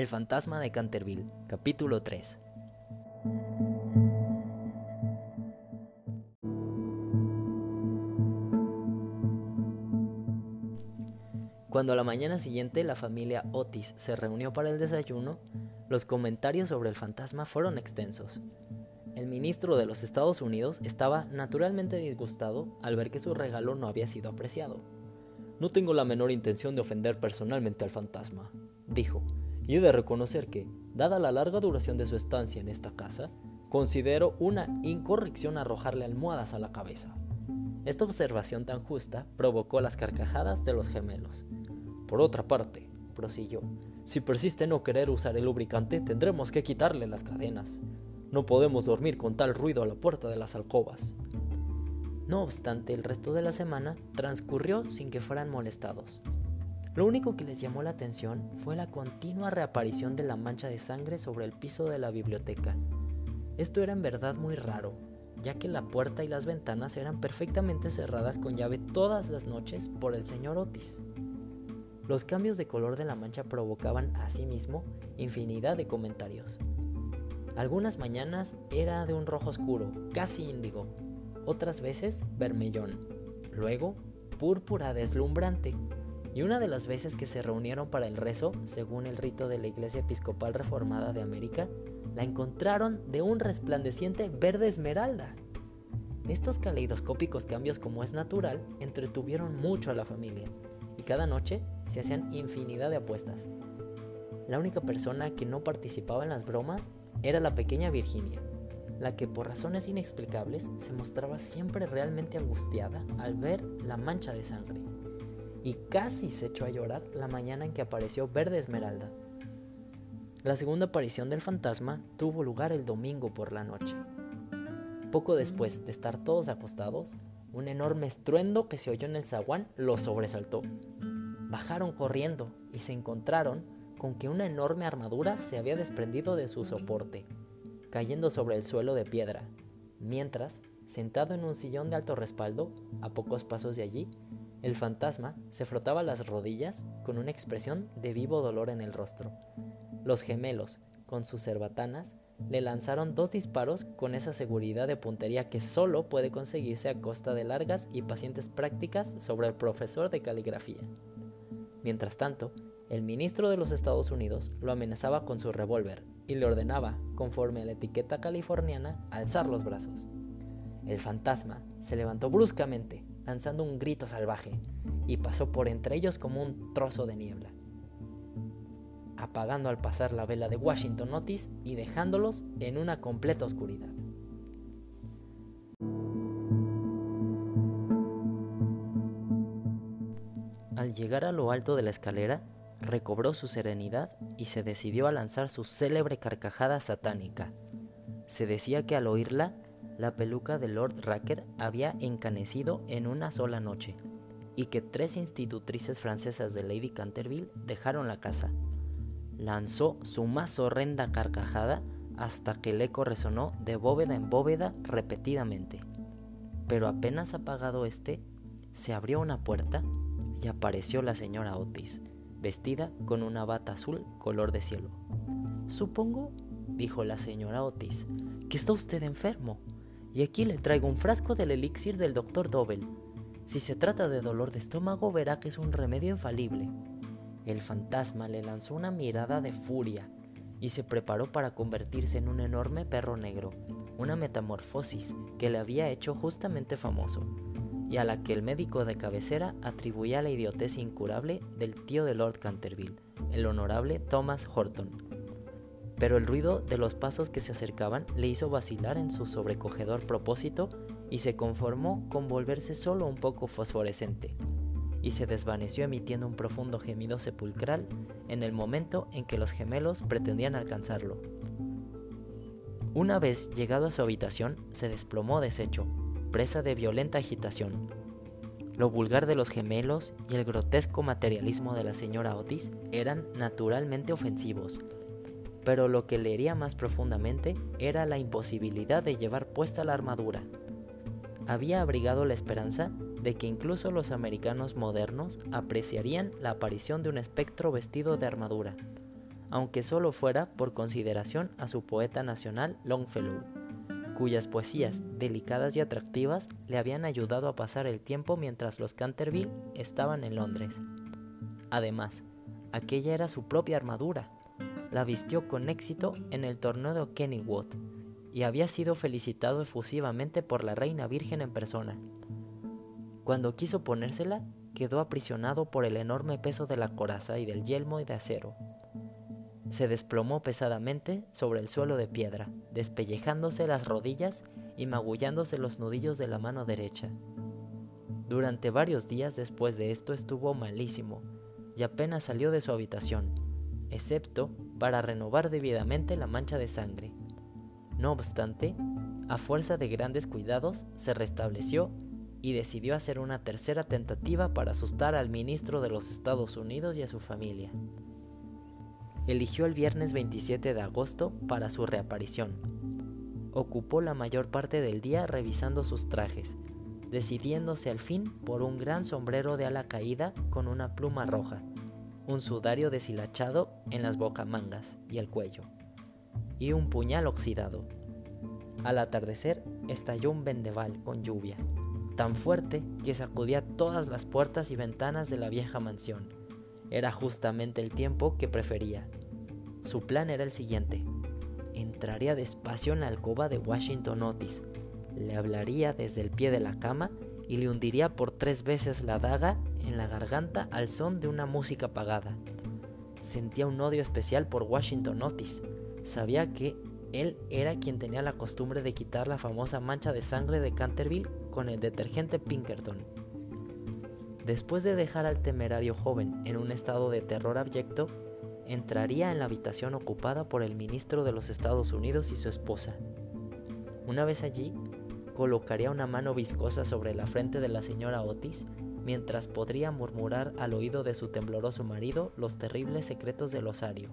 El fantasma de Canterville, capítulo 3. Cuando a la mañana siguiente la familia Otis se reunió para el desayuno, los comentarios sobre el fantasma fueron extensos. El ministro de los Estados Unidos estaba naturalmente disgustado al ver que su regalo no había sido apreciado. No tengo la menor intención de ofender personalmente al fantasma, dijo, y he de reconocer que, dada la larga duración de su estancia en esta casa, considero una incorrección arrojarle almohadas a la cabeza. Esta observación tan justa provocó las carcajadas de los gemelos. Por otra parte, prosiguió, si persiste en no querer usar el lubricante, tendremos que quitarle las cadenas. No podemos dormir con tal ruido a la puerta de las alcobas. No obstante, el resto de la semana transcurrió sin que fueran molestados. Lo único que les llamó la atención fue la continua reaparición de la mancha de sangre sobre el piso de la biblioteca. Esto era en verdad muy raro, ya que la puerta y las ventanas eran perfectamente cerradas con llave todas las noches por el señor Otis. Los cambios de color de la mancha provocaban asimismo infinidad de comentarios. Algunas mañanas era de un rojo oscuro, casi índigo, otras veces vermellón, luego púrpura deslumbrante, y una de las veces que se reunieron para el rezo, según el rito de la Iglesia Episcopal Reformada de América, la encontraron de un resplandeciente verde esmeralda. Estos caleidoscópicos cambios, como es natural, entretuvieron mucho a la familia, y cada noche se hacían infinidad de apuestas. La única persona que no participaba en las bromas era la pequeña Virginia, la que por razones inexplicables se mostraba siempre realmente angustiada al ver la mancha de sangre, y casi se echó a llorar la mañana en que apareció Verde Esmeralda. La segunda aparición del fantasma tuvo lugar el domingo por la noche. Poco después de estar todos acostados, un enorme estruendo que se oyó en el zaguán los sobresaltó. Bajaron corriendo y se encontraron con que una enorme armadura se había desprendido de su soporte, cayendo sobre el suelo de piedra, mientras, sentado en un sillón de alto respaldo, a pocos pasos de allí, el fantasma se frotaba las rodillas con una expresión de vivo dolor en el rostro. Los gemelos, con sus cerbatanas, le lanzaron dos disparos con esa seguridad de puntería que solo puede conseguirse a costa de largas y pacientes prácticas sobre el profesor de caligrafía. Mientras tanto, el ministro de los Estados Unidos lo amenazaba con su revólver y le ordenaba, conforme a la etiqueta californiana, alzar los brazos. El fantasma se levantó bruscamente, lanzando un grito salvaje, y pasó por entre ellos como un trozo de niebla, apagando al pasar la vela de Washington Otis y dejándolos en una completa oscuridad. Al llegar a lo alto de la escalera, recobró su serenidad y se decidió a lanzar su célebre carcajada satánica. Se decía que al oírla, la peluca de Lord Racker había encanecido en una sola noche, y que tres institutrices francesas de Lady Canterville dejaron la casa. Lanzó su más horrenda carcajada hasta que el eco resonó de bóveda en bóveda repetidamente. Pero apenas apagado este, se abrió una puerta y apareció la señora Otis, vestida con una bata azul color de cielo. Supongo, dijo la señora Otis, que está usted enfermo, y aquí le traigo un frasco del elixir del doctor Dobel. Si se trata de dolor de estómago, verá que es un remedio infalible. El fantasma le lanzó una mirada de furia y se preparó para convertirse en un enorme perro negro, una metamorfosis que le había hecho justamente famoso y a la que el médico de cabecera atribuía la idiotez incurable del tío de Lord Canterville, el honorable Thomas Horton. Pero el ruido de los pasos que se acercaban le hizo vacilar en su sobrecogedor propósito y se conformó con volverse solo un poco fosforescente, y se desvaneció emitiendo un profundo gemido sepulcral en el momento en que los gemelos pretendían alcanzarlo. Una vez llegado a su habitación, se desplomó deshecho, presa de violenta agitación. Lo vulgar de los gemelos y el grotesco materialismo de la señora Otis eran naturalmente ofensivos, pero lo que le hería más profundamente era la imposibilidad de llevar puesta la armadura. Había abrigado la esperanza de que incluso los americanos modernos apreciarían la aparición de un espectro vestido de armadura, aunque solo fuera por consideración a su poeta nacional Longfellow, cuyas poesías, delicadas y atractivas, le habían ayudado a pasar el tiempo mientras los Canterville estaban en Londres. Además, aquella era su propia armadura. La vistió con éxito en el torneo de Kennywood y había sido felicitado efusivamente por la reina virgen en persona. Cuando quiso ponérsela, quedó aprisionado por el enorme peso de la coraza y del yelmo de acero. Se desplomó pesadamente sobre el suelo de piedra, despellejándose las rodillas y magullándose los nudillos de la mano derecha. Durante varios días después de esto estuvo malísimo y apenas salió de su habitación, excepto para renovar debidamente la mancha de sangre. No obstante, a fuerza de grandes cuidados, se restableció y decidió hacer una tercera tentativa para asustar al ministro de los Estados Unidos y a su familia. Eligió el viernes 27 de agosto para su reaparición. Ocupó la mayor parte del día revisando sus trajes, decidiéndose al fin por un gran sombrero de ala caída con una pluma roja, un sudario deshilachado en las bocamangas y el cuello, y un puñal oxidado. Al atardecer estalló un vendeval con lluvia, tan fuerte que sacudía todas las puertas y ventanas de la vieja mansión. Era justamente el tiempo que prefería. Su plan era el siguiente. Entraría despacio en la alcoba de Washington Otis, le hablaría desde el pie de la cama y le hundiría por tres veces la daga en la garganta al son de una música apagada. Sentía un odio especial por Washington Otis. Sabía que él era quien tenía la costumbre de quitar la famosa mancha de sangre de Canterville con el detergente Pinkerton. Después de dejar al temerario joven en un estado de terror abyecto, entraría en la habitación ocupada por el ministro de los Estados Unidos y su esposa. Una vez allí, colocaría una mano viscosa sobre la frente de la señora Otis, mientras podría murmurar al oído de su tembloroso marido los terribles secretos del osario.